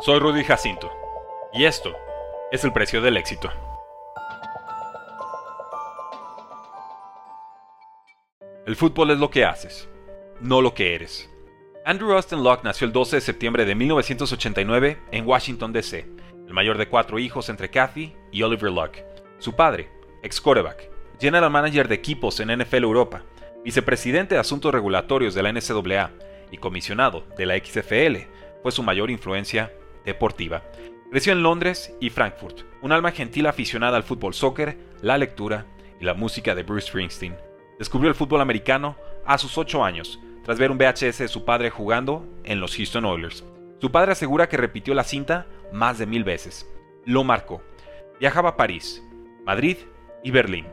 Soy Rudy Jacinto y esto es el precio del éxito. El fútbol es lo que haces, no lo que eres. Andrew Austin Locke nació el 12 de septiembre de 1989 en Washington, D.C., el mayor de cuatro hijos entre Kathy y Oliver Locke. Su padre, ex quarterback, general manager de equipos en NFL Europa, vicepresidente de asuntos regulatorios de la NCAA y comisionado de la XFL, fue su mayor influencia deportiva. Creció en Londres y Frankfurt, un alma gentil aficionada al fútbol soccer, la lectura y la música de Bruce Springsteen. Descubrió el fútbol americano a sus 8 años, tras ver un VHS de su padre jugando en los Houston Oilers. Su padre asegura que repitió la cinta más de mil veces. Lo marcó. Viajaba a París, Madrid y Berlín.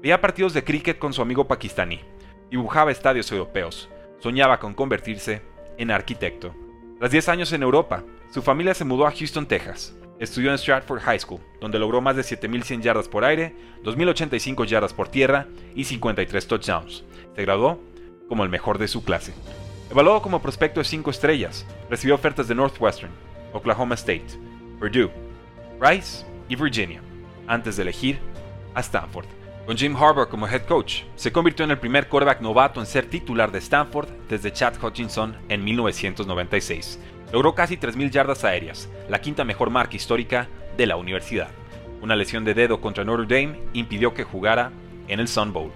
Veía partidos de cricket con su amigo pakistaní. Dibujaba estadios europeos. Soñaba con convertirse en arquitecto. Tras 10 años en Europa, su familia se mudó a Houston, Texas. Estudió en Stratford High School, donde logró más de 7.100 yardas por aire, 2.085 yardas por tierra y 53 touchdowns. Se graduó como el mejor de su clase. Evaluado como prospecto de 5 estrellas, recibió ofertas de Northwestern, Oklahoma State, Purdue, Rice y Virginia, antes de elegir a Stanford. Con Jim Harbaugh como head coach, se convirtió en el primer quarterback novato en ser titular de Stanford desde Chad Hutchinson en 1996. Logró casi 3.000 yardas aéreas, la quinta mejor marca histórica de la universidad. Una lesión de dedo contra Notre Dame impidió que jugara en el Sun Bowl.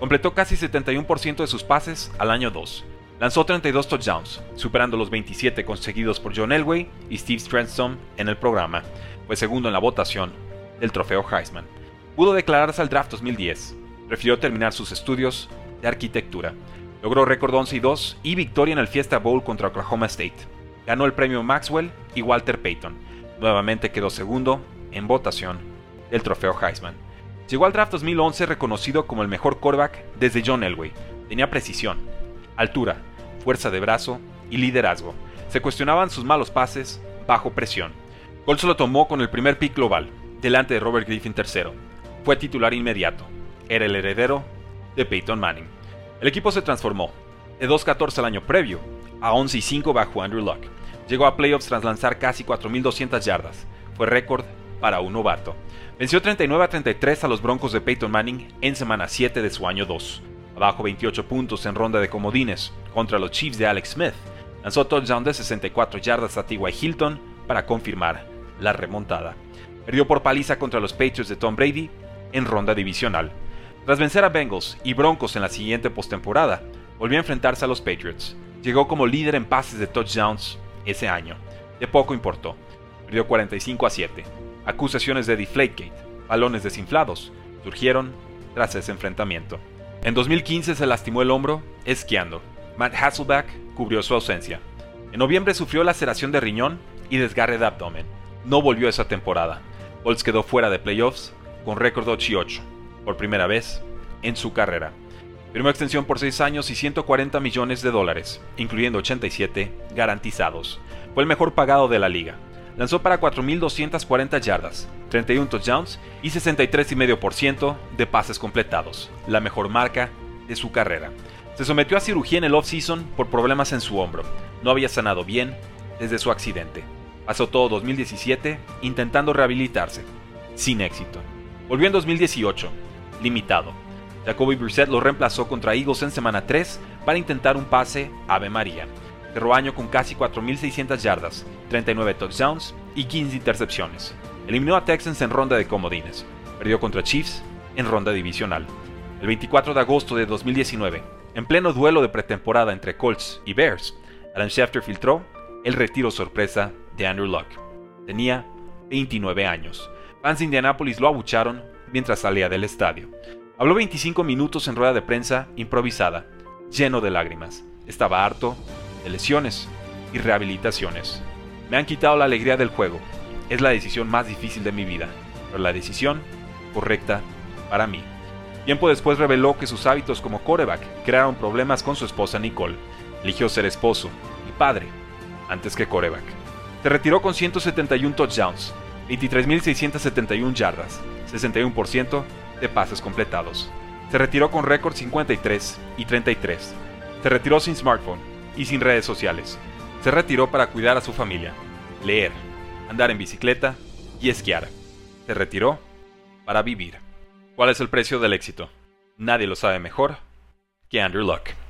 Completó casi 71% de sus pases al año 2. Lanzó 32 touchdowns, superando los 27 conseguidos por John Elway y Steve Stranstone en el programa. Fue segundo en la votación del trofeo Heisman. Pudo declararse al draft 2010. Prefirió terminar sus estudios de arquitectura. Logró récord 11 y 2 y victoria en el Fiesta Bowl contra Oklahoma State. Ganó el premio Maxwell y Walter Payton. Nuevamente quedó segundo en votación del trofeo Heisman. Llegó al draft 2011 reconocido como el mejor quarterback desde John Elway. Tenía precisión, altura, fuerza de brazo y liderazgo. Se cuestionaban sus malos pases bajo presión. Colts lo tomó con el primer pick global, delante de Robert Griffin III. Fue titular inmediato. Era el heredero de Peyton Manning. El equipo se transformó, de 2-14 el año previo a 11 5 bajo Andrew Luck. Llegó a playoffs tras lanzar casi 4.200 yardas. Fue récord para un novato. Venció 39 a 33 a los Broncos de Peyton Manning en semana 7 de su año 2. Abajo 28 puntos en ronda de comodines contra los Chiefs de Alex Smith. Lanzó touchdown de 64 yardas a T.Y. Hilton para confirmar la remontada. Perdió por paliza contra los Patriots de Tom Brady en ronda divisional. Tras vencer a Bengals y Broncos en la siguiente postemporada, volvió a enfrentarse a los Patriots. Llegó como líder en pases de touchdowns ese año. De poco importó. Perdió 45 a 7 acusaciones de Deflategate, balones desinflados, surgieron tras ese enfrentamiento. En 2015 se lastimó el hombro esquiando. Matt Hasselback cubrió su ausencia. En noviembre sufrió laceración de riñón y desgarre de abdomen. No volvió esa temporada. Bolts quedó fuera de playoffs con récord 8 y 8, por primera vez en su carrera. Firmó extensión por 6 años y 140 millones de dólares, incluyendo 87 garantizados. Fue el mejor pagado de la liga lanzó para 4.240 yardas, 31 touchdowns y 63,5% de pases completados, la mejor marca de su carrera. Se sometió a cirugía en el off-season por problemas en su hombro. No había sanado bien desde su accidente. Pasó todo 2017 intentando rehabilitarse, sin éxito. Volvió en 2018, limitado. Jacoby Brissett lo reemplazó contra Eagles en semana 3 para intentar un pase Ave María cerró año con casi 4.600 yardas, 39 touchdowns y 15 intercepciones. Eliminó a Texans en ronda de comodines. Perdió contra Chiefs en ronda divisional. El 24 de agosto de 2019, en pleno duelo de pretemporada entre Colts y Bears, Alan Schefter filtró el retiro sorpresa de Andrew Luck. Tenía 29 años. Fans de Indianapolis lo abucharon mientras salía del estadio. Habló 25 minutos en rueda de prensa improvisada, lleno de lágrimas. Estaba harto lesiones y rehabilitaciones. Me han quitado la alegría del juego. Es la decisión más difícil de mi vida, pero la decisión correcta para mí. Tiempo después reveló que sus hábitos como coreback crearon problemas con su esposa Nicole. Eligió ser esposo y padre antes que coreback. Se retiró con 171 touchdowns, 23.671 yardas, 61% de pases completados. Se retiró con récord 53 y 33. Se retiró sin smartphone y sin redes sociales. Se retiró para cuidar a su familia. leer, andar en bicicleta y esquiar. Se retiró para vivir. ¿Cuál es el precio del éxito? Nadie lo sabe mejor que Andrew Luck.